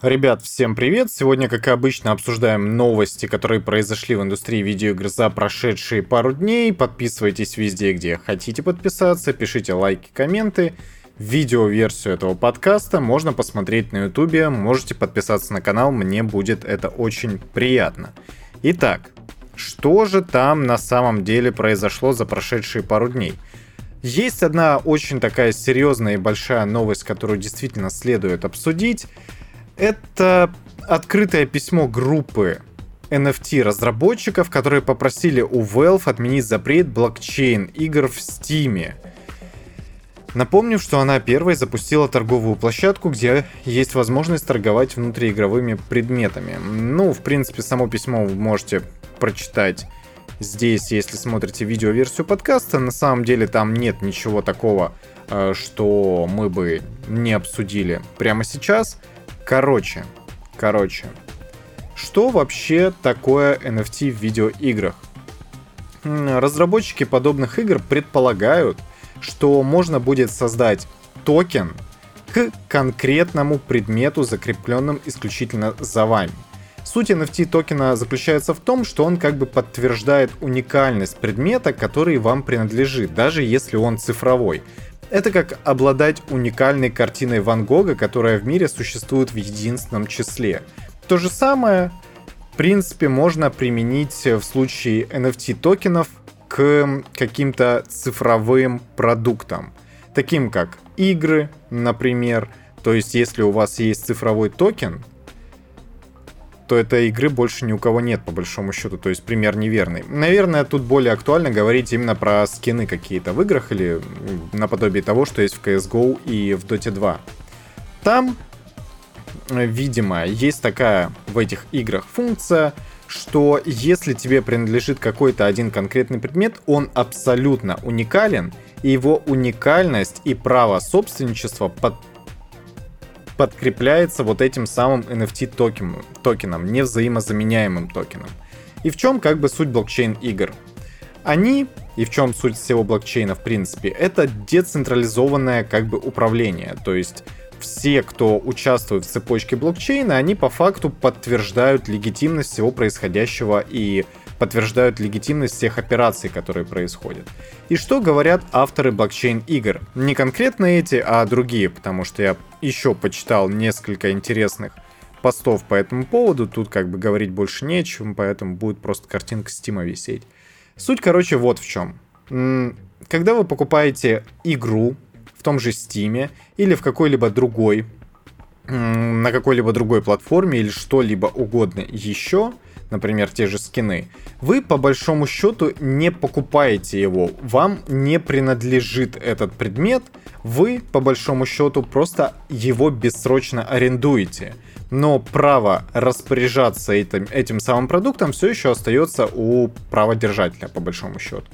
Ребят, всем привет! Сегодня, как и обычно, обсуждаем новости, которые произошли в индустрии видеоигр за прошедшие пару дней. Подписывайтесь везде, где хотите подписаться, пишите лайки, комменты. Видеоверсию этого подкаста можно посмотреть на ютубе, можете подписаться на канал, мне будет это очень приятно. Итак, что же там на самом деле произошло за прошедшие пару дней? Есть одна очень такая серьезная и большая новость, которую действительно следует обсудить. Это открытое письмо группы NFT разработчиков, которые попросили у Valve отменить запрет блокчейн игр в Steam. Напомню, что она первой запустила торговую площадку, где есть возможность торговать внутриигровыми предметами. Ну, в принципе, само письмо вы можете прочитать здесь, если смотрите видеоверсию подкаста. На самом деле там нет ничего такого, э, что мы бы не обсудили прямо сейчас. Короче, короче, что вообще такое NFT в видеоиграх? Разработчики подобных игр предполагают, что можно будет создать токен к конкретному предмету, закрепленным исключительно за вами. Суть NFT токена заключается в том, что он как бы подтверждает уникальность предмета, который вам принадлежит, даже если он цифровой. Это как обладать уникальной картиной Ван Гога, которая в мире существует в единственном числе. То же самое, в принципе, можно применить в случае NFT токенов к каким-то цифровым продуктам, таким как игры, например. То есть, если у вас есть цифровой токен, то этой игры больше ни у кого нет, по большому счету. То есть пример неверный. Наверное, тут более актуально говорить именно про скины какие-то в играх или наподобие того, что есть в CSGO и в Dota 2. Там, видимо, есть такая в этих играх функция, что если тебе принадлежит какой-то один конкретный предмет, он абсолютно уникален, и его уникальность и право собственничества под подкрепляется вот этим самым NFT токеном, токеном, невзаимозаменяемым токеном. И в чем как бы суть блокчейн игр? Они, и в чем суть всего блокчейна в принципе, это децентрализованное как бы управление. То есть все, кто участвует в цепочке блокчейна, они по факту подтверждают легитимность всего происходящего и подтверждают легитимность всех операций, которые происходят. И что говорят авторы блокчейн-игр? Не конкретно эти, а другие, потому что я еще почитал несколько интересных постов по этому поводу. Тут как бы говорить больше нечем, поэтому будет просто картинка Стима висеть. Суть, короче, вот в чем. Когда вы покупаете игру в том же Стиме или в какой-либо другой на какой-либо другой платформе или что-либо угодно еще, например, те же скины, вы по большому счету не покупаете его, вам не принадлежит этот предмет, вы по большому счету просто его бессрочно арендуете. Но право распоряжаться этим, этим самым продуктом все еще остается у праводержателя, по большому счету.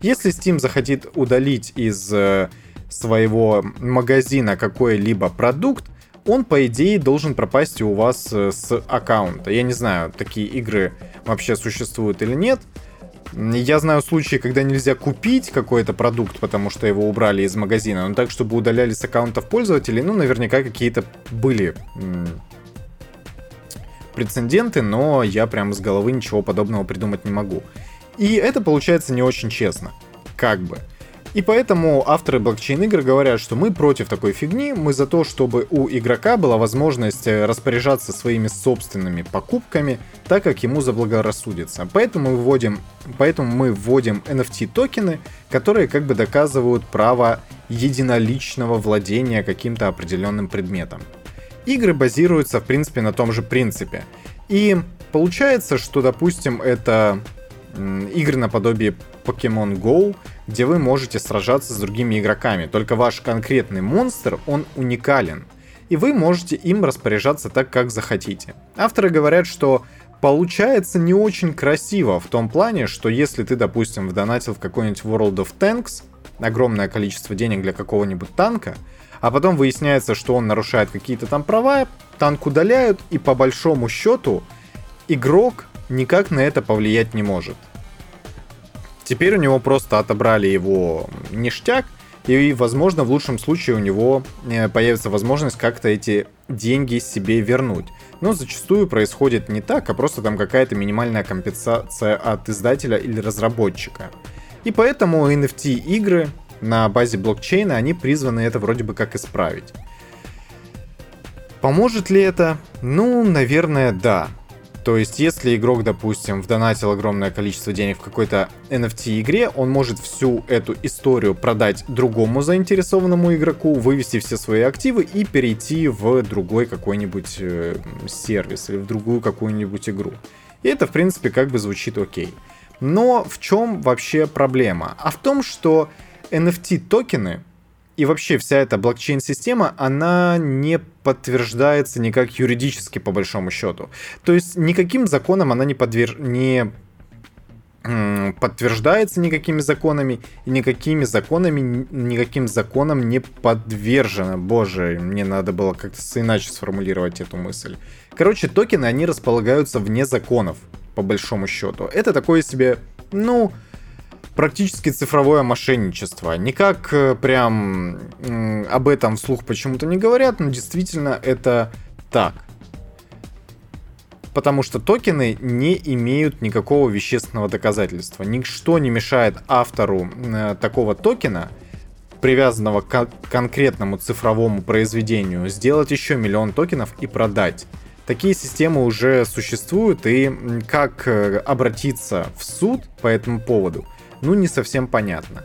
Если Steam захотит удалить из э, своего магазина какой-либо продукт, он, по идее, должен пропасть у вас э, с аккаунта. Я не знаю, такие игры вообще существуют или нет. Я знаю случаи, когда нельзя купить какой-то продукт, потому что его убрали из магазина, но так, чтобы удаляли с аккаунтов пользователей, ну, наверняка какие-то были прецеденты, но я прям с головы ничего подобного придумать не могу. И это получается не очень честно. Как бы. И поэтому авторы блокчейн-игр говорят, что мы против такой фигни, мы за то, чтобы у игрока была возможность э, распоряжаться своими собственными покупками, так как ему заблагорассудится. Поэтому мы вводим, поэтому мы вводим NFT-токены, которые как бы доказывают право единоличного владения каким-то определенным предметом. Игры базируются, в принципе, на том же принципе. И получается, что, допустим, это игры наподобие Pokemon Go, где вы можете сражаться с другими игроками. Только ваш конкретный монстр, он уникален. И вы можете им распоряжаться так, как захотите. Авторы говорят, что получается не очень красиво в том плане, что если ты, допустим, вдонатил в какой-нибудь World of Tanks огромное количество денег для какого-нибудь танка, а потом выясняется, что он нарушает какие-то там права, танк удаляют, и по большому счету игрок никак на это повлиять не может. Теперь у него просто отобрали его ништяк, и, возможно, в лучшем случае у него э, появится возможность как-то эти деньги себе вернуть. Но зачастую происходит не так, а просто там какая-то минимальная компенсация от издателя или разработчика. И поэтому NFT-игры на базе блокчейна, они призваны это вроде бы как исправить. Поможет ли это? Ну, наверное, да. То есть, если игрок, допустим, вдонатил огромное количество денег в какой-то NFT-игре, он может всю эту историю продать другому заинтересованному игроку, вывести все свои активы и перейти в другой какой-нибудь э, сервис или в другую какую-нибудь игру. И это, в принципе, как бы звучит окей. Но в чем вообще проблема? А в том, что NFT-токены и вообще вся эта блокчейн-система, она не подтверждается никак юридически, по большому счету. То есть никаким законом она не, подвер... не подтверждается никакими законами, и никакими законами, никаким законом не подвержена. Боже, мне надо было как-то иначе сформулировать эту мысль. Короче, токены, они располагаются вне законов, по большому счету. Это такое себе, ну, практически цифровое мошенничество. Никак э, прям об этом вслух почему-то не говорят, но действительно это так. Потому что токены не имеют никакого вещественного доказательства. Ничто не мешает автору э, такого токена, привязанного к конкретному цифровому произведению, сделать еще миллион токенов и продать. Такие системы уже существуют, и как э, обратиться в суд по этому поводу – ну не совсем понятно.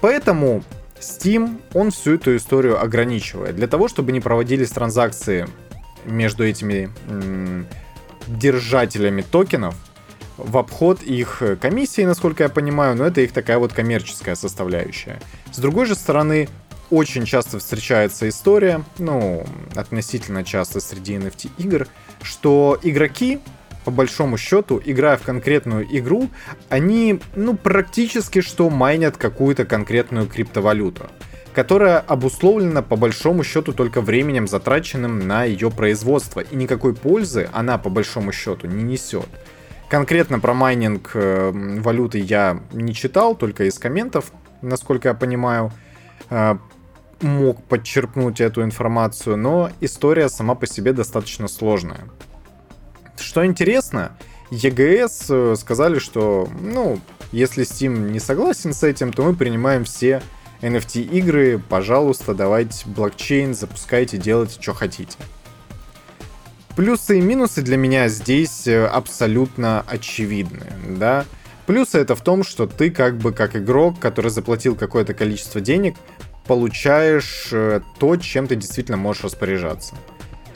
Поэтому Steam, он всю эту историю ограничивает. Для того, чтобы не проводились транзакции между этими м- держателями токенов, в обход их комиссии, насколько я понимаю, но это их такая вот коммерческая составляющая. С другой же стороны, очень часто встречается история, ну, относительно часто среди NFT игр, что игроки по большому счету, играя в конкретную игру, они, ну, практически что майнят какую-то конкретную криптовалюту которая обусловлена по большому счету только временем, затраченным на ее производство, и никакой пользы она по большому счету не несет. Конкретно про майнинг э, валюты я не читал, только из комментов, насколько я понимаю, э, мог подчеркнуть эту информацию, но история сама по себе достаточно сложная. Что интересно, EGS э, сказали, что, ну, если Steam не согласен с этим, то мы принимаем все NFT игры, пожалуйста, давайте блокчейн, запускайте, делайте, что хотите. Плюсы и минусы для меня здесь э, абсолютно очевидны, да. Плюсы это в том, что ты как бы как игрок, который заплатил какое-то количество денег, получаешь э, то, чем ты действительно можешь распоряжаться.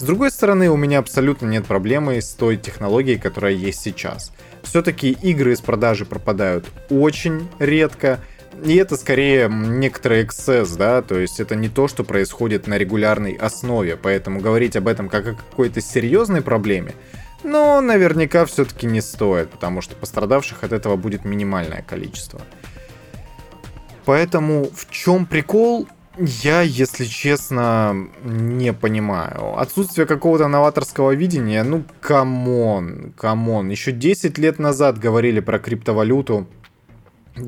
С другой стороны, у меня абсолютно нет проблемы с той технологией, которая есть сейчас. Все-таки игры из продажи пропадают очень редко, и это скорее некоторый эксцесс, да, то есть это не то, что происходит на регулярной основе, поэтому говорить об этом как о какой-то серьезной проблеме, но наверняка все-таки не стоит, потому что пострадавших от этого будет минимальное количество. Поэтому в чем прикол? Я, если честно, не понимаю. Отсутствие какого-то новаторского видения, ну, come on, come on. Еще 10 лет назад говорили про криптовалюту,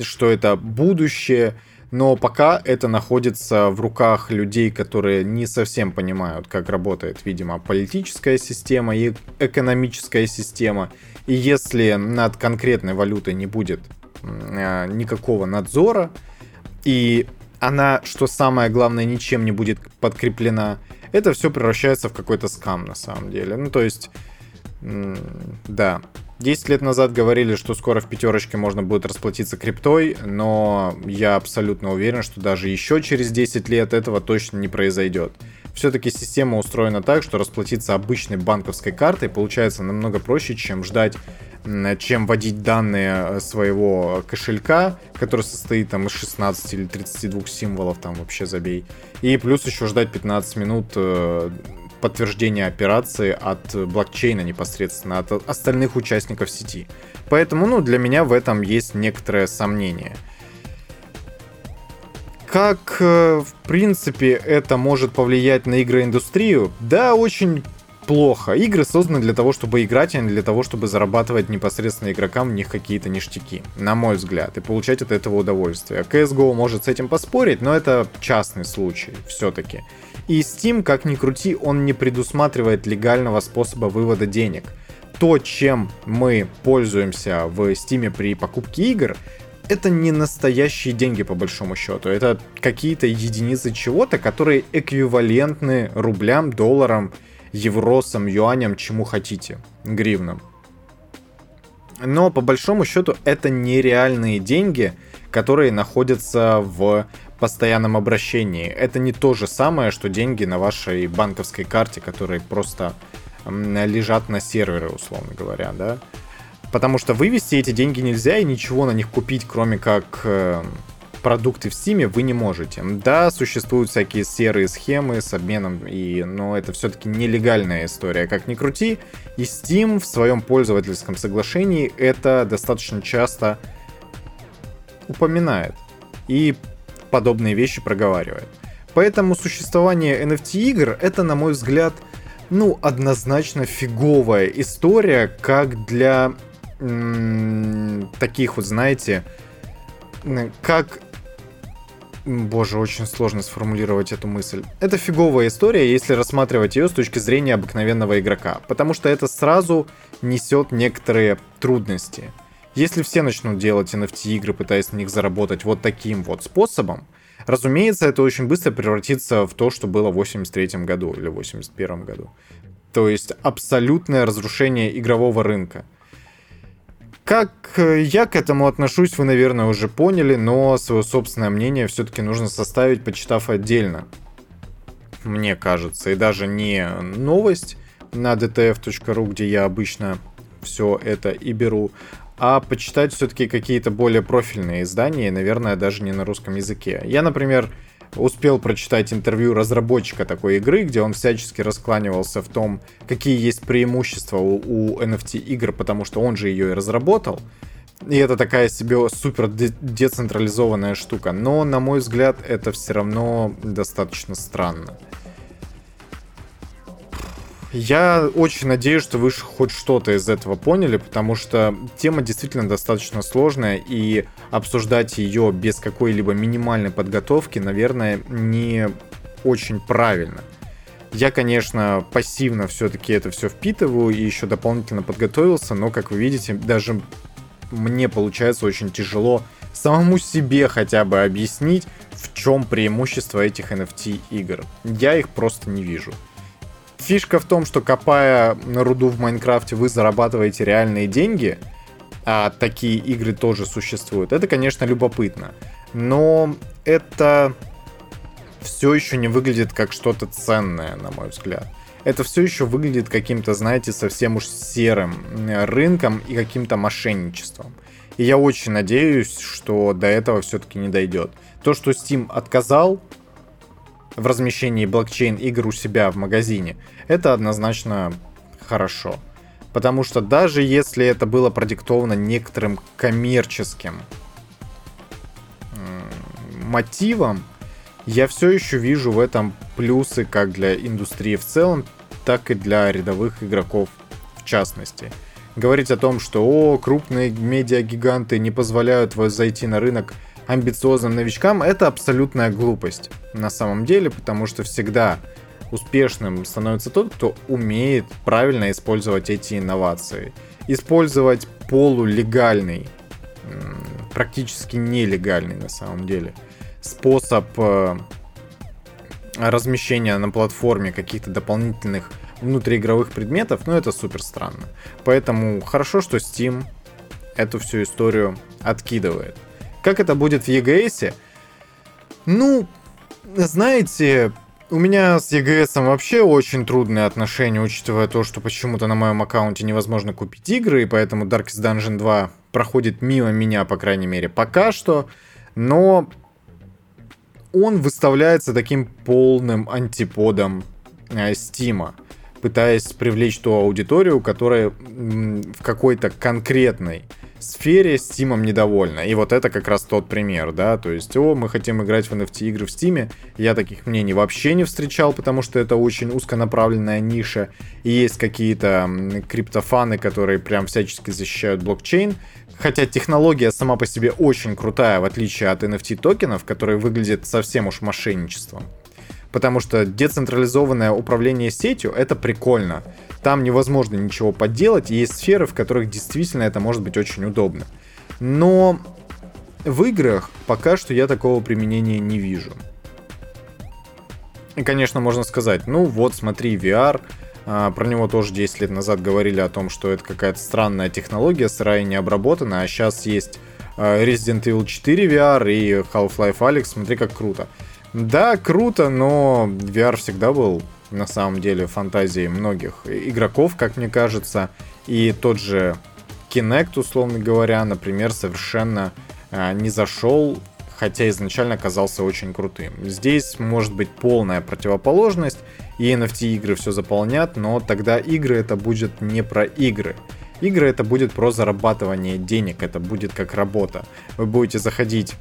что это будущее, но пока это находится в руках людей, которые не совсем понимают, как работает, видимо, политическая система и экономическая система. И если над конкретной валютой не будет э, никакого надзора, и она, что самое главное, ничем не будет подкреплена, это все превращается в какой-то скам на самом деле. Ну, то есть, да. 10 лет назад говорили, что скоро в пятерочке можно будет расплатиться криптой, но я абсолютно уверен, что даже еще через 10 лет этого точно не произойдет. Все-таки система устроена так, что расплатиться обычной банковской картой получается намного проще, чем ждать чем вводить данные э, своего кошелька, который состоит там из 16 или 32 символов, там вообще забей. И плюс еще ждать 15 минут э, подтверждения операции от блокчейна непосредственно, от остальных участников сети. Поэтому, ну, для меня в этом есть некоторое сомнение. Как, э, в принципе, это может повлиять на игроиндустрию? Да, очень плохо. Игры созданы для того, чтобы играть, а не для того, чтобы зарабатывать непосредственно игрокам в них какие-то ништяки, на мой взгляд, и получать от этого удовольствие. CSGO может с этим поспорить, но это частный случай все-таки. И Steam, как ни крути, он не предусматривает легального способа вывода денег. То, чем мы пользуемся в Steam при покупке игр, это не настоящие деньги по большому счету. Это какие-то единицы чего-то, которые эквивалентны рублям, долларам евросам, юаням, чему хотите, гривнам. Но по большому счету это нереальные деньги, которые находятся в постоянном обращении. Это не то же самое, что деньги на вашей банковской карте, которые просто лежат на сервере, условно говоря, да. Потому что вывести эти деньги нельзя и ничего на них купить, кроме как э, продукты в Steam вы не можете. Да, существуют всякие серые схемы с обменом, и, но это все-таки нелегальная история. Как ни крути, и Steam в своем пользовательском соглашении это достаточно часто упоминает и подобные вещи проговаривает. Поэтому существование NFT игр это, на мой взгляд, ну, однозначно фиговая история, как для м- таких вот, знаете, как Боже, очень сложно сформулировать эту мысль. Это фиговая история, если рассматривать ее с точки зрения обыкновенного игрока, потому что это сразу несет некоторые трудности. Если все начнут делать NFT-игры, пытаясь на них заработать вот таким вот способом, разумеется, это очень быстро превратится в то, что было в 83 году или 81 году. То есть абсолютное разрушение игрового рынка. Как э, я к этому отношусь, вы, наверное, уже поняли, но свое собственное мнение все-таки нужно составить, почитав отдельно. Мне кажется. И даже не новость на dtf.ru, где я обычно все это и беру, а почитать все-таки какие-то более профильные издания, наверное, даже не на русском языке. Я, например, успел прочитать интервью разработчика такой игры, где он всячески раскланивался в том, какие есть преимущества у, у NFT игр, потому что он же ее и разработал. И это такая себе супер децентрализованная штука. Но, на мой взгляд, это все равно достаточно странно. Я очень надеюсь, что вы хоть что-то из этого поняли, потому что тема действительно достаточно сложная, и обсуждать ее без какой-либо минимальной подготовки, наверное, не очень правильно. Я, конечно, пассивно все-таки это все впитываю и еще дополнительно подготовился, но, как вы видите, даже мне получается очень тяжело самому себе хотя бы объяснить, в чем преимущество этих NFT игр. Я их просто не вижу. Фишка в том, что копая руду в Майнкрафте, вы зарабатываете реальные деньги, а такие игры тоже существуют. Это, конечно, любопытно. Но это все еще не выглядит как что-то ценное, на мой взгляд. Это все еще выглядит каким-то, знаете, совсем уж серым рынком и каким-то мошенничеством. И я очень надеюсь, что до этого все-таки не дойдет. То, что Steam отказал в размещении блокчейн игр у себя в магазине, это однозначно хорошо. Потому что даже если это было продиктовано некоторым коммерческим мотивом, я все еще вижу в этом плюсы как для индустрии в целом, так и для рядовых игроков в частности. Говорить о том, что о, крупные медиагиганты не позволяют зайти на рынок амбициозным новичкам, это абсолютная глупость на самом деле, потому что всегда успешным становится тот, кто умеет правильно использовать эти инновации. Использовать полулегальный, практически нелегальный на самом деле, способ э, размещения на платформе каких-то дополнительных внутриигровых предметов, ну это супер странно. Поэтому хорошо, что Steam эту всю историю откидывает. Как это будет в EGS? Ну, знаете, у меня с EGS вообще очень трудные отношения, учитывая то, что почему-то на моем аккаунте невозможно купить игры, и поэтому Darkest Dungeon 2 проходит мимо меня, по крайней мере, пока что. Но он выставляется таким полным антиподом Стима, пытаясь привлечь ту аудиторию, которая в какой-то конкретной сфере Steam недовольна. И вот это как раз тот пример, да, то есть, о, мы хотим играть в NFT игры в Steam. Я таких мнений вообще не встречал, потому что это очень узконаправленная ниша. И есть какие-то криптофаны, которые прям всячески защищают блокчейн. Хотя технология сама по себе очень крутая, в отличие от NFT токенов, которые выглядят совсем уж мошенничеством. Потому что децентрализованное управление сетью это прикольно. Там невозможно ничего подделать, и есть сферы, в которых действительно это может быть очень удобно. Но в играх пока что я такого применения не вижу. И, конечно, можно сказать, ну вот, смотри, VR, а, про него тоже 10 лет назад говорили о том, что это какая-то странная технология, сырая не обработана, а сейчас есть а, Resident Evil 4 VR и Half-Life Alyx, смотри как круто. Да, круто, но VR всегда был на самом деле фантазией многих игроков, как мне кажется, и тот же Kinect, условно говоря, например, совершенно а, не зашел хотя изначально казался очень крутым. Здесь может быть полная противоположность, и NFT игры все заполнят, но тогда игры это будет не про игры. Игры это будет про зарабатывание денег, это будет как работа. Вы будете заходить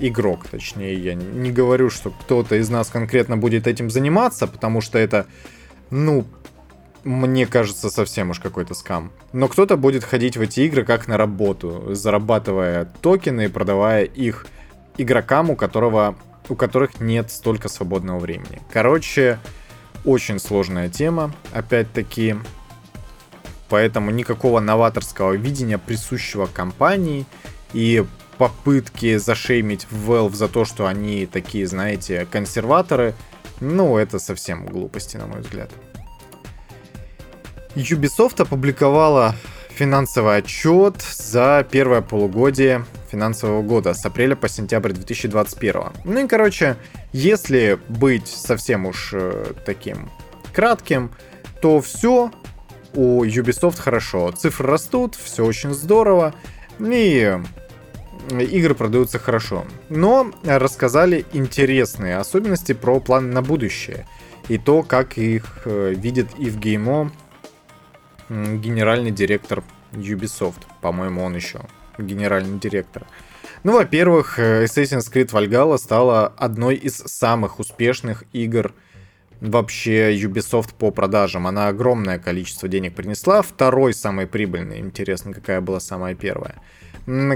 игрок, точнее, я не говорю, что кто-то из нас конкретно будет этим заниматься, потому что это, ну, мне кажется, совсем уж какой-то скам. Но кто-то будет ходить в эти игры как на работу, зарабатывая токены и продавая их игрокам, у которого у которых нет столько свободного времени. Короче, очень сложная тема, опять-таки. Поэтому никакого новаторского видения, присущего компании, и попытки зашеймить Valve за то, что они такие, знаете, консерваторы, ну, это совсем глупости, на мой взгляд. Ubisoft опубликовала финансовый отчет за первое полугодие финансового года с апреля по сентябрь 2021. Ну и, короче, если быть совсем уж э, таким кратким, то все у Ubisoft хорошо. Цифры растут, все очень здорово, и игры продаются хорошо. Но рассказали интересные особенности про план на будущее. И то, как их э, видит Ив Геймо, генеральный директор Ubisoft. По-моему, он еще генеральный директор. Ну, во-первых, э, Assassin's Creed Valhalla стала одной из самых успешных игр вообще Ubisoft по продажам. Она огромное количество денег принесла. Второй самый прибыльный. Интересно, какая была самая первая.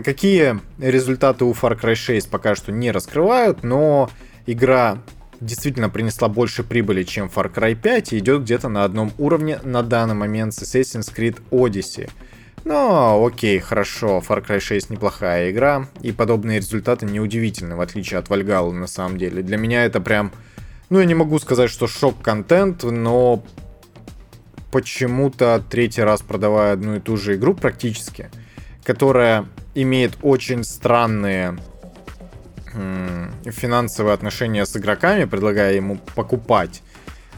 Какие результаты у Far Cry 6 пока что не раскрывают, но игра действительно принесла больше прибыли, чем Far Cry 5 и идет где-то на одном уровне на данный момент с Assassin's Creed Odyssey. Но окей, хорошо, Far Cry 6 неплохая игра, и подобные результаты неудивительны, в отличие от Valhalla на самом деле. Для меня это прям, ну я не могу сказать, что шок-контент, но почему-то третий раз продавая одну и ту же игру практически, которая имеет очень странные финансовые отношения с игроками, предлагая ему покупать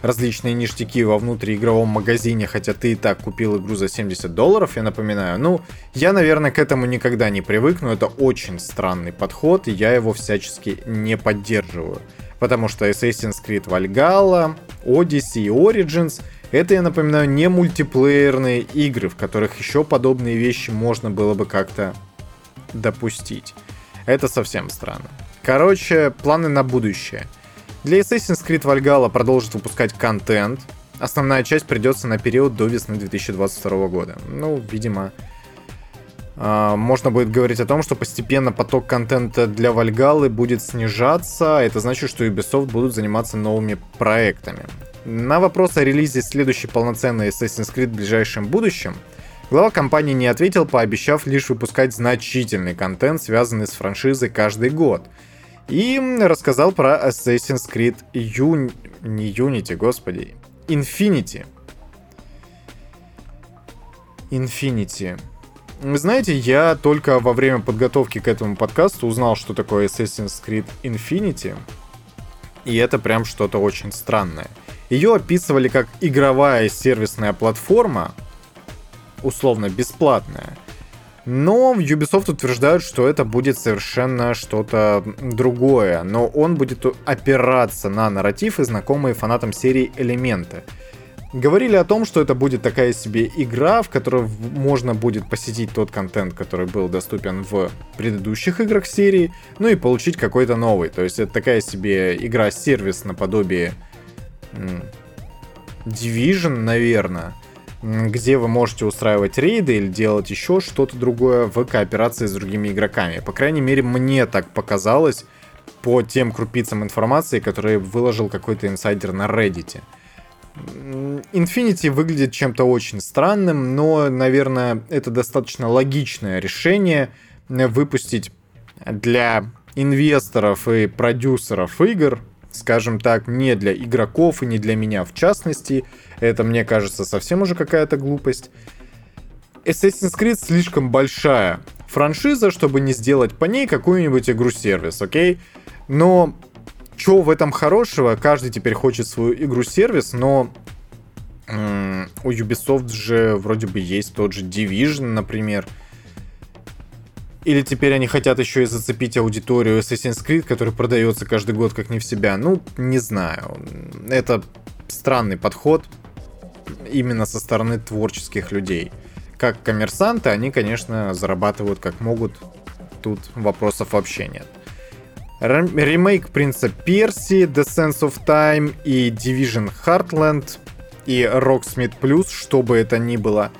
различные ништяки во внутриигровом магазине, хотя ты и так купил игру за 70 долларов, я напоминаю. Ну, я, наверное, к этому никогда не привыкну, это очень странный подход, и я его всячески не поддерживаю. Потому что Assassin's Creed Valhalla, Odyssey и Origins это, я напоминаю, не мультиплеерные игры, в которых еще подобные вещи можно было бы как-то допустить. Это совсем странно. Короче, планы на будущее – для Assassin's Creed Valhalla продолжит выпускать контент. Основная часть придется на период до весны 2022 года. Ну, видимо, а, можно будет говорить о том, что постепенно поток контента для Вальгалы будет снижаться. Это значит, что Ubisoft будут заниматься новыми проектами. На вопрос о релизе следующей полноценной Assassin's Creed в ближайшем будущем, глава компании не ответил, пообещав лишь выпускать значительный контент, связанный с франшизой каждый год – и рассказал про Assassin's Creed Uni... не Unity, господи, Infinity. Infinity. Вы знаете, я только во время подготовки к этому подкасту узнал, что такое Assassin's Creed Infinity. И это прям что-то очень странное. Ее описывали как игровая сервисная платформа, условно бесплатная, но Ubisoft утверждают, что это будет совершенно что-то другое, но он будет опираться на нарратив и знакомые фанатам серии элементы. Говорили о том, что это будет такая себе игра, в которой можно будет посетить тот контент, который был доступен в предыдущих играх серии, ну и получить какой-то новый. То есть это такая себе игра-сервис наподобие Division, наверное, где вы можете устраивать рейды или делать еще что-то другое в кооперации с другими игроками. По крайней мере, мне так показалось по тем крупицам информации, которые выложил какой-то инсайдер на Reddit. Infinity выглядит чем-то очень странным, но, наверное, это достаточно логичное решение выпустить для инвесторов и продюсеров игр, скажем так, не для игроков и не для меня в частности. Это, мне кажется, совсем уже какая-то глупость. Assassin's Creed слишком большая франшиза, чтобы не сделать по ней какую-нибудь игру-сервис, окей? Но что в этом хорошего? Каждый теперь хочет свою игру-сервис, но у Ubisoft же вроде бы есть тот же Division, например. Или теперь они хотят еще и зацепить аудиторию Assassin's Creed, который продается каждый год как не в себя. Ну, не знаю. Это странный подход именно со стороны творческих людей. Как коммерсанты, они, конечно, зарабатывают как могут. Тут вопросов вообще нет. Ремейк Принца Перси, The Sense of Time и Division Heartland и Rocksmith Plus, что бы это ни было,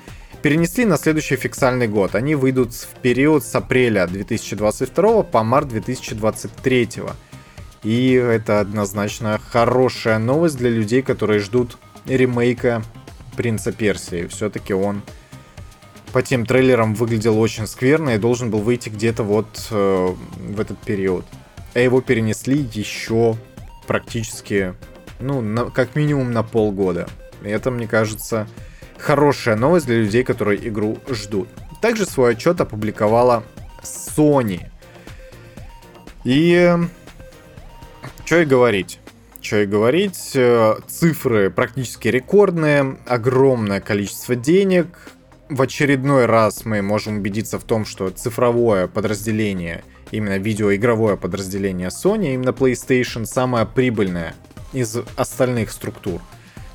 перенесли на следующий фиксальный год. Они выйдут в период с апреля 2022 по март 2023. И это однозначно хорошая новость для людей, которые ждут ремейка Принца Персии. Все-таки он по тем трейлерам выглядел очень скверно и должен был выйти где-то вот э, в этот период а его перенесли еще практически, ну, на, как минимум на полгода. И это, мне кажется, хорошая новость для людей, которые игру ждут. Также свой отчет опубликовала Sony. И что и говорить. Что и говорить, э, цифры практически рекордные, огромное количество денег. В очередной раз мы можем убедиться в том, что цифровое подразделение – именно видеоигровое подразделение Sony, именно PlayStation самое прибыльное из остальных структур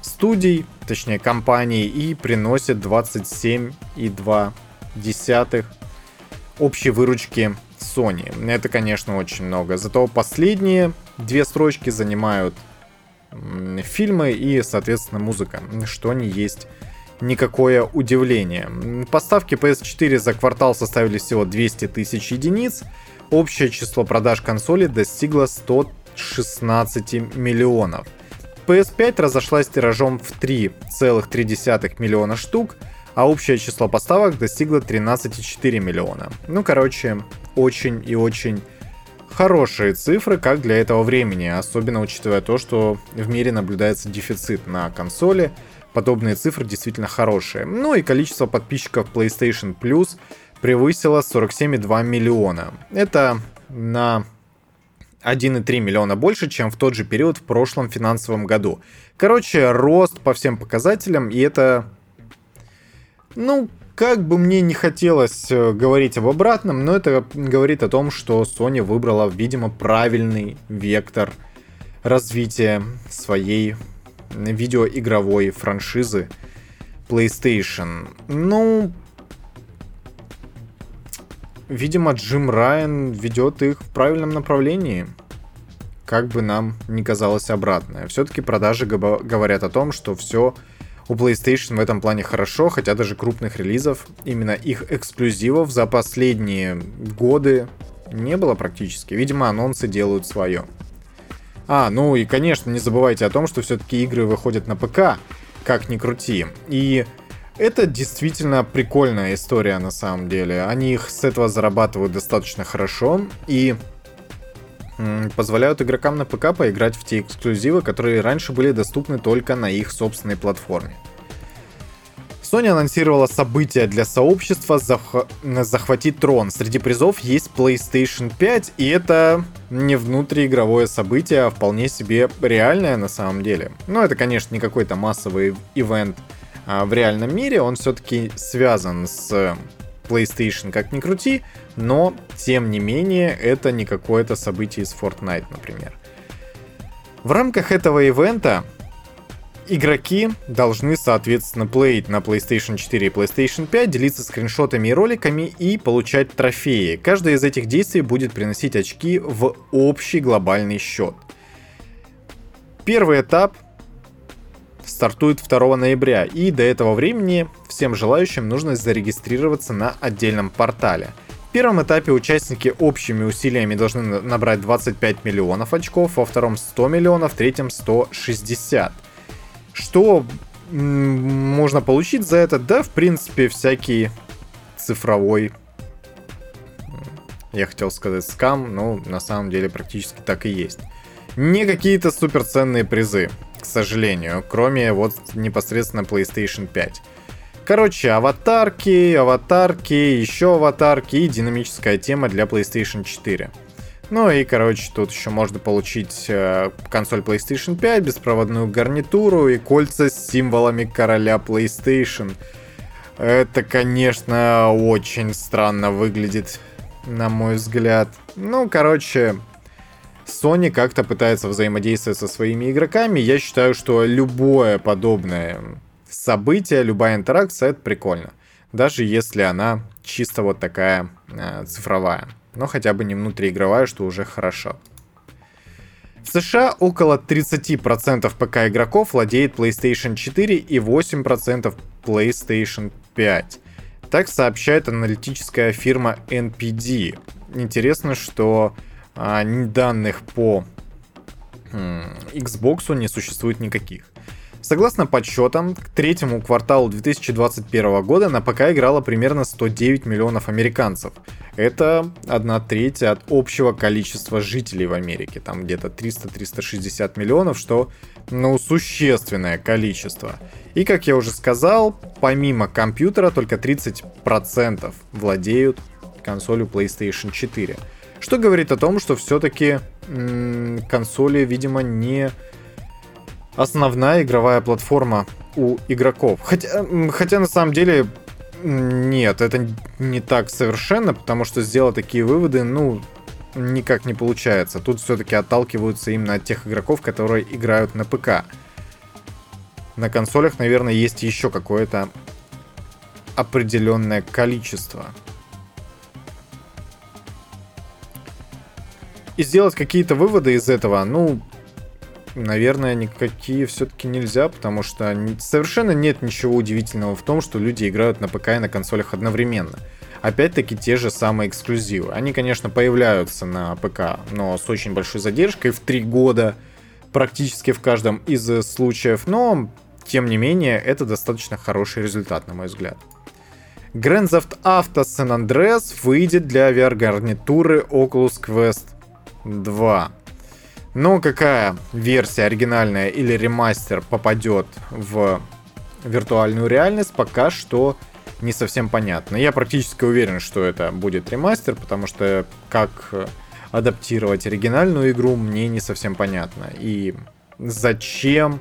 студий, точнее компаний, и приносит 27,2 общей выручки Sony. Это, конечно, очень много. Зато последние две строчки занимают фильмы и, соответственно, музыка, что не есть никакое удивление. Поставки PS4 за квартал составили всего 200 тысяч единиц, Общее число продаж консоли достигло 116 миллионов. PS5 разошлась тиражом в 3,3 миллиона штук, а общее число поставок достигло 13,4 миллиона. Ну, короче, очень и очень хорошие цифры, как для этого времени, особенно учитывая то, что в мире наблюдается дефицит на консоли. Подобные цифры действительно хорошие. Ну и количество подписчиков PlayStation Plus превысила 47,2 миллиона. Это на 1,3 миллиона больше, чем в тот же период в прошлом финансовом году. Короче, рост по всем показателям, и это... Ну, как бы мне не хотелось э, говорить об обратном, но это говорит о том, что Sony выбрала, видимо, правильный вектор развития своей видеоигровой франшизы PlayStation. Ну, видимо, Джим Райан ведет их в правильном направлении. Как бы нам ни казалось обратное. Все-таки продажи говорят о том, что все у PlayStation в этом плане хорошо, хотя даже крупных релизов, именно их эксклюзивов за последние годы не было практически. Видимо, анонсы делают свое. А, ну и, конечно, не забывайте о том, что все-таки игры выходят на ПК, как ни крути. И это действительно прикольная история на самом деле. Они их с этого зарабатывают достаточно хорошо и позволяют игрокам на ПК поиграть в те эксклюзивы, которые раньше были доступны только на их собственной платформе. Sony анонсировала события для сообщества зах... «Захватить трон». Среди призов есть PlayStation 5, и это не внутриигровое событие, а вполне себе реальное на самом деле. Но это, конечно, не какой-то массовый ивент а, в реальном мире, он все-таки связан с PlayStation, как ни крути, но, тем не менее, это не какое-то событие из Fortnite, например. В рамках этого ивента Игроки должны, соответственно, плеить на PlayStation 4 и PlayStation 5, делиться скриншотами и роликами и получать трофеи. Каждое из этих действий будет приносить очки в общий глобальный счет. Первый этап стартует 2 ноября, и до этого времени всем желающим нужно зарегистрироваться на отдельном портале. В первом этапе участники общими усилиями должны набрать 25 миллионов очков, во втором 100 миллионов, в третьем 160. Что можно получить за это? Да, в принципе, всякий цифровой я хотел сказать скам, но на самом деле практически так и есть. Не какие-то суперценные призы, к сожалению, кроме вот непосредственно PlayStation 5. Короче, аватарки, аватарки, еще аватарки и динамическая тема для PlayStation 4. Ну и, короче, тут еще можно получить э, консоль PlayStation 5, беспроводную гарнитуру и кольца с символами короля PlayStation. Это, конечно, очень странно выглядит, на мой взгляд. Ну, короче, Sony как-то пытается взаимодействовать со своими игроками. Я считаю, что любое подобное событие, любая интеракция, это прикольно. Даже если она чисто вот такая э, цифровая но хотя бы не внутриигровая, что уже хорошо. В США около 30% ПК игроков владеет PlayStation 4 и 8% PlayStation 5. Так сообщает аналитическая фирма NPD. Интересно, что а, данных по Xbox не существует никаких. Согласно подсчетам, к третьему кварталу 2021 года на ПК играло примерно 109 миллионов американцев. Это одна треть от общего количества жителей в Америке. Там где-то 300-360 миллионов, что, ну, существенное количество. И, как я уже сказал, помимо компьютера только 30% владеют консолью PlayStation 4. Что говорит о том, что все-таки консоли, видимо, не основная игровая платформа у игроков. Хотя, хотя на самом деле нет, это не так совершенно, потому что сделать такие выводы, ну, никак не получается. Тут все-таки отталкиваются именно от тех игроков, которые играют на ПК. На консолях, наверное, есть еще какое-то определенное количество. И сделать какие-то выводы из этого, ну, наверное, никакие все-таки нельзя, потому что совершенно нет ничего удивительного в том, что люди играют на ПК и на консолях одновременно. Опять-таки те же самые эксклюзивы. Они, конечно, появляются на ПК, но с очень большой задержкой в 3 года практически в каждом из случаев, но тем не менее это достаточно хороший результат, на мой взгляд. Grand Theft Auto San Andreas выйдет для VR-гарнитуры Oculus Quest 2. Но какая версия оригинальная или ремастер попадет в виртуальную реальность, пока что не совсем понятно. Я практически уверен, что это будет ремастер, потому что как адаптировать оригинальную игру мне не совсем понятно. И зачем,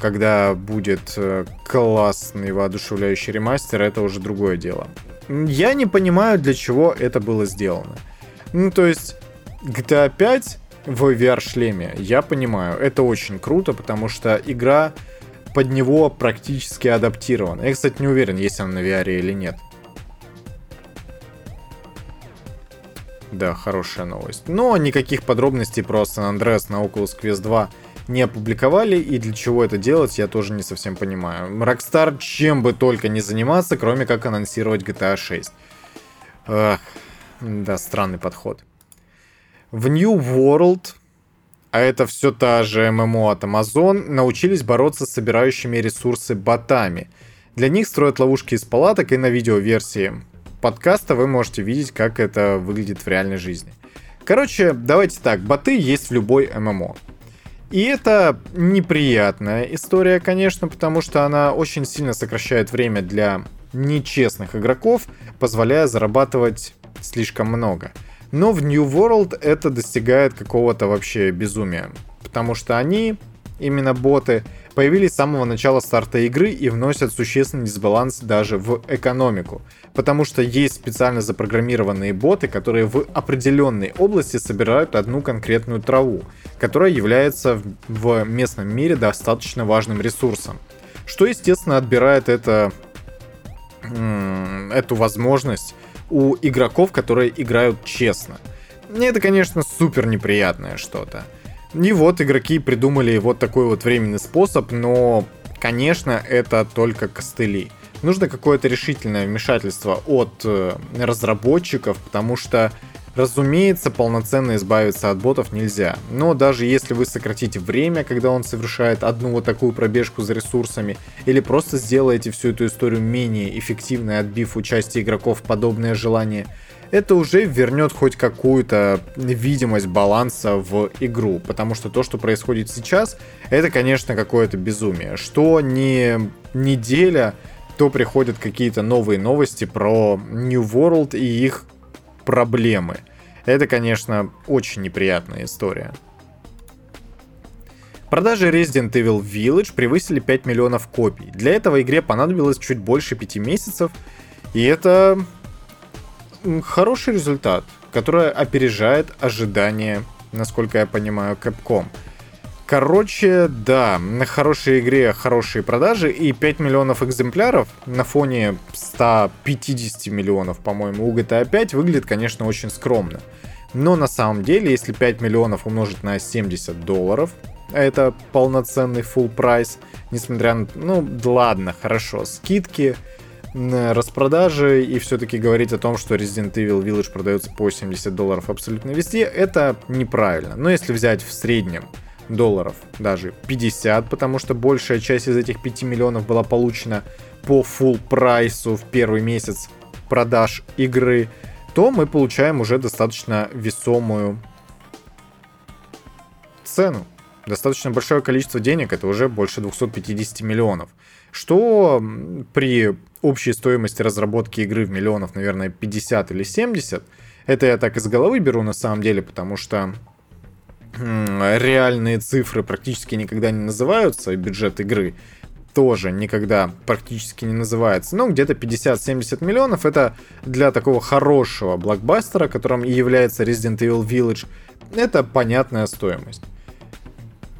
когда будет э, классный воодушевляющий ремастер, это уже другое дело. Я не понимаю, для чего это было сделано. Ну, то есть, GTA 5 в VR-шлеме. Я понимаю, это очень круто, потому что игра под него практически адаптирована. Я, кстати, не уверен, есть она на VR или нет. Да, хорошая новость. Но никаких подробностей про San Andreas на Oculus Quest 2 не опубликовали, и для чего это делать, я тоже не совсем понимаю. Rockstar чем бы только не заниматься, кроме как анонсировать GTA 6. Эх, да, странный подход. В New World, а это все та же ММО от Amazon, научились бороться с собирающими ресурсы ботами. Для них строят ловушки из палаток, и на видеоверсии подкаста вы можете видеть, как это выглядит в реальной жизни. Короче, давайте так, боты есть в любой ММО. И это неприятная история, конечно, потому что она очень сильно сокращает время для нечестных игроков, позволяя зарабатывать слишком много. Но в New World это достигает какого-то вообще безумия. Потому что они, именно боты, появились с самого начала старта игры и вносят существенный дисбаланс даже в экономику. Потому что есть специально запрограммированные боты, которые в определенной области собирают одну конкретную траву, которая является в местном мире достаточно важным ресурсом. Что, естественно, отбирает это, эту возможность у игроков, которые играют честно. Это, конечно, супер неприятное что-то. И вот игроки придумали вот такой вот временный способ, но, конечно, это только костыли. Нужно какое-то решительное вмешательство от э, разработчиков, потому что, разумеется, полноценно избавиться от ботов нельзя. Но даже если вы сократите время, когда он совершает одну вот такую пробежку за ресурсами, или просто сделаете всю эту историю менее эффективной, отбив участие игроков в подобное желание, это уже вернет хоть какую-то видимость баланса в игру. Потому что то, что происходит сейчас, это, конечно, какое-то безумие. Что не неделя, то приходят какие-то новые новости про New World и их проблемы. Это, конечно, очень неприятная история. Продажи Resident Evil Village превысили 5 миллионов копий. Для этого игре понадобилось чуть больше 5 месяцев, и это хороший результат, который опережает ожидания, насколько я понимаю, Capcom. Короче, да, на хорошей игре хорошие продажи и 5 миллионов экземпляров на фоне 150 миллионов, по-моему, у GTA 5 выглядит, конечно, очень скромно. Но на самом деле, если 5 миллионов умножить на 70 долларов, это полноценный full прайс, несмотря на... Ну, ладно, хорошо, скидки, распродажи и все-таки говорить о том, что Resident Evil Village продается по 70 долларов абсолютно везде, это неправильно. Но если взять в среднем долларов, даже 50, потому что большая часть из этих 5 миллионов была получена по full прайсу в первый месяц продаж игры, то мы получаем уже достаточно весомую цену. Достаточно большое количество денег, это уже больше 250 миллионов. Что при общей стоимости разработки игры в миллионов, наверное, 50 или 70. Это я так из головы беру на самом деле, потому что реальные цифры практически никогда не называются, бюджет игры тоже никогда практически не называется. Ну, где-то 50-70 миллионов это для такого хорошего блокбастера, которым и является Resident Evil Village, это понятная стоимость.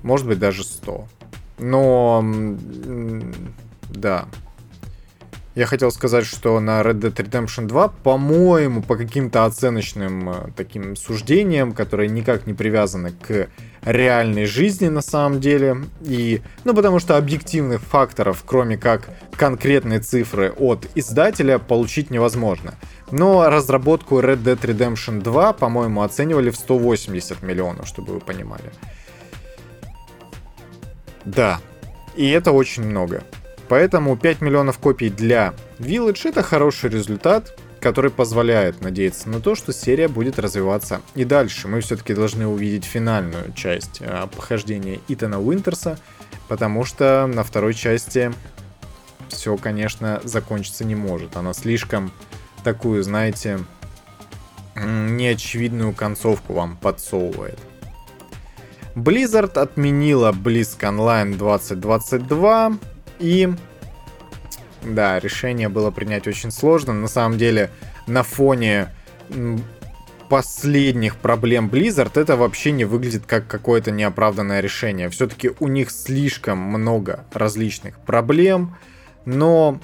Может быть, даже 100. Но, да, я хотел сказать, что на Red Dead Redemption 2, по-моему, по каким-то оценочным э, таким суждениям, которые никак не привязаны к реальной жизни на самом деле. И, ну, потому что объективных факторов, кроме как конкретные цифры от издателя, получить невозможно. Но разработку Red Dead Redemption 2, по-моему, оценивали в 180 миллионов, чтобы вы понимали. Да, и это очень много. Поэтому 5 миллионов копий для Village это хороший результат, который позволяет надеяться на то, что серия будет развиваться и дальше. Мы все-таки должны увидеть финальную часть э, похождения Итана Уинтерса, потому что на второй части все, конечно, закончиться не может. Она слишком такую, знаете, неочевидную концовку вам подсовывает. Blizzard отменила BlizzCon Online 2022, и да, решение было принять очень сложно. На самом деле, на фоне последних проблем Blizzard это вообще не выглядит как какое-то неоправданное решение. Все-таки у них слишком много различных проблем, но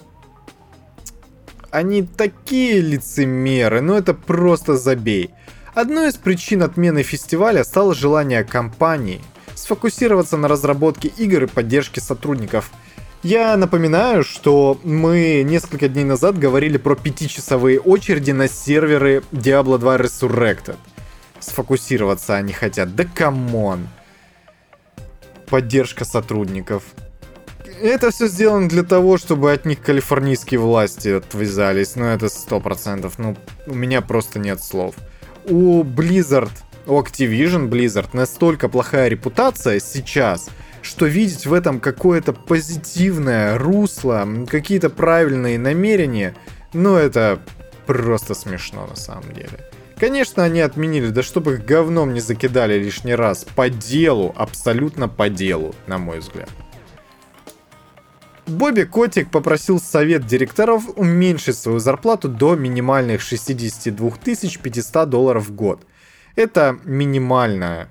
они такие лицемеры, ну это просто забей. Одной из причин отмены фестиваля стало желание компании сфокусироваться на разработке игр и поддержке сотрудников – я напоминаю, что мы несколько дней назад говорили про пятичасовые очереди на серверы Diablo 2 Resurrected. Сфокусироваться они хотят. Да come on. Поддержка сотрудников. Это все сделано для того, чтобы от них калифорнийские власти отвязались. Ну, это сто процентов. Ну, у меня просто нет слов. У Blizzard, у Activision Blizzard настолько плохая репутация сейчас – что видеть в этом какое-то позитивное русло, какие-то правильные намерения, ну это просто смешно на самом деле. Конечно, они отменили, да чтобы их говном не закидали лишний раз. По делу, абсолютно по делу, на мой взгляд. Бобби Котик попросил совет директоров уменьшить свою зарплату до минимальных 62 500 долларов в год. Это минимальная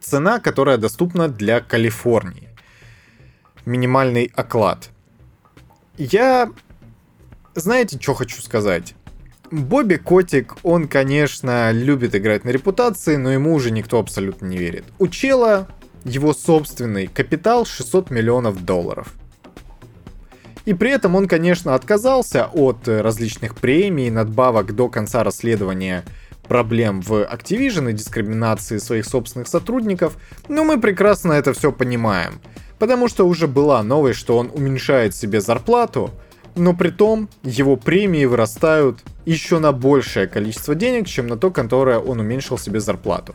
цена, которая доступна для Калифорнии. Минимальный оклад. Я... Знаете, что хочу сказать? Бобби Котик, он, конечно, любит играть на репутации, но ему уже никто абсолютно не верит. У Чела его собственный капитал 600 миллионов долларов. И при этом он, конечно, отказался от различных премий, надбавок до конца расследования проблем в Activision и дискриминации своих собственных сотрудников, но мы прекрасно это все понимаем. Потому что уже была новость, что он уменьшает себе зарплату, но при том его премии вырастают еще на большее количество денег, чем на то, которое он уменьшил себе зарплату.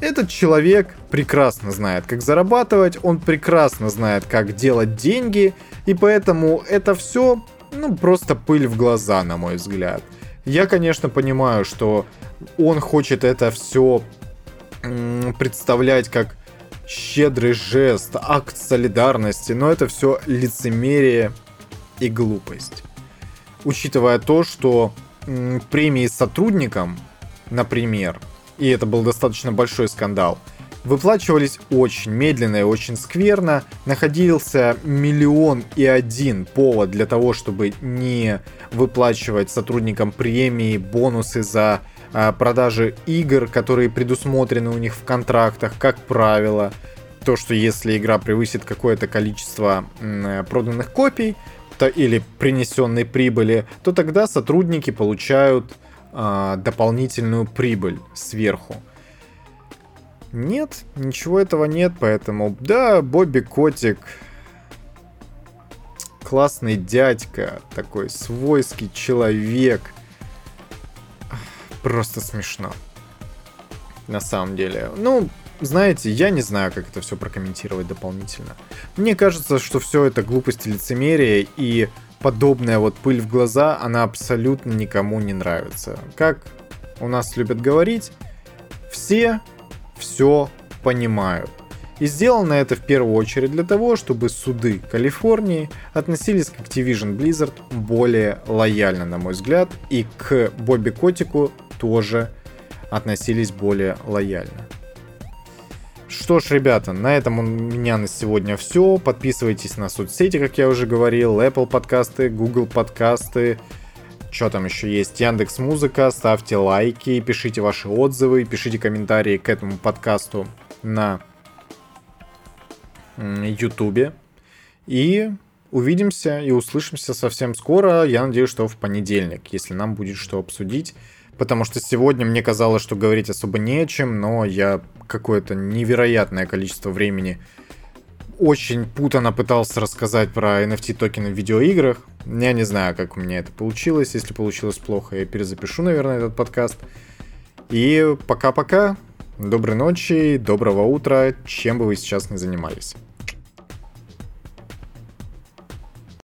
Этот человек прекрасно знает, как зарабатывать, он прекрасно знает, как делать деньги, и поэтому это все, ну, просто пыль в глаза, на мой взгляд. Я, конечно, понимаю, что он хочет это все представлять как щедрый жест, акт солидарности, но это все лицемерие и глупость. Учитывая то, что премии сотрудникам, например, и это был достаточно большой скандал, выплачивались очень медленно и очень скверно. Находился миллион и один повод для того, чтобы не выплачивать сотрудникам премии, бонусы за продажи игр, которые предусмотрены у них в контрактах, как правило. То, что если игра превысит какое-то количество проданных копий, то, или принесенной прибыли, то тогда сотрудники получают а, дополнительную прибыль сверху. Нет, ничего этого нет, поэтому да, Бобби Котик классный дядька, такой свойский человек. Просто смешно. На самом деле. Ну, знаете, я не знаю, как это все прокомментировать дополнительно. Мне кажется, что все это глупость и лицемерие, и подобная вот пыль в глаза, она абсолютно никому не нравится. Как у нас любят говорить, все все понимают. И сделано это в первую очередь для того, чтобы суды Калифорнии относились к Activision Blizzard более лояльно, на мой взгляд, и к Бобби Котику тоже относились более лояльно. Что ж, ребята, на этом у меня на сегодня все. Подписывайтесь на соцсети, как я уже говорил, Apple подкасты, Google подкасты, что там еще есть? Яндекс Музыка, ставьте лайки, пишите ваши отзывы, пишите комментарии к этому подкасту на Ютубе. И увидимся и услышимся совсем скоро. Я надеюсь, что в понедельник, если нам будет что обсудить потому что сегодня мне казалось, что говорить особо не о чем, но я какое-то невероятное количество времени очень путано пытался рассказать про NFT токены в видеоиграх. Я не знаю, как у меня это получилось. Если получилось плохо, я перезапишу, наверное, этот подкаст. И пока-пока. Доброй ночи, доброго утра, чем бы вы сейчас ни занимались.